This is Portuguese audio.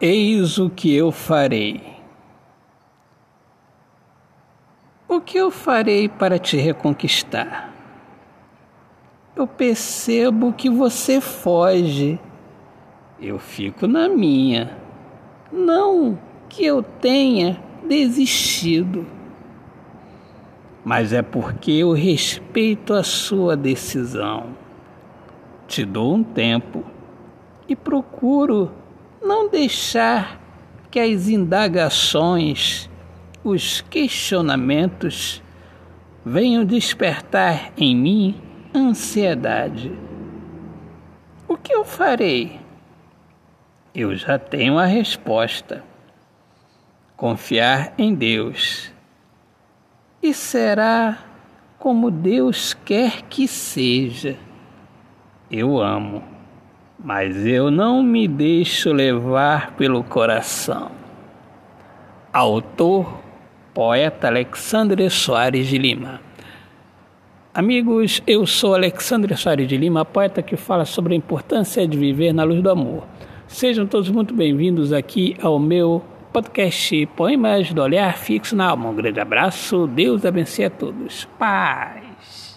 Eis o que eu farei. O que eu farei para te reconquistar? Eu percebo que você foge. Eu fico na minha. Não que eu tenha desistido, mas é porque eu respeito a sua decisão. Te dou um tempo e procuro não deixar que as indagações, os questionamentos venham despertar em mim ansiedade. O que eu farei? Eu já tenho a resposta. Confiar em Deus. E será como Deus quer que seja. Eu amo mas eu não me deixo levar pelo coração. Autor, poeta Alexandre Soares de Lima. Amigos, eu sou Alexandre Soares de Lima, poeta que fala sobre a importância de viver na luz do amor. Sejam todos muito bem-vindos aqui ao meu podcast Poemas do Olhar Fixo na Alma. Um grande abraço, Deus abençoe a todos. Paz.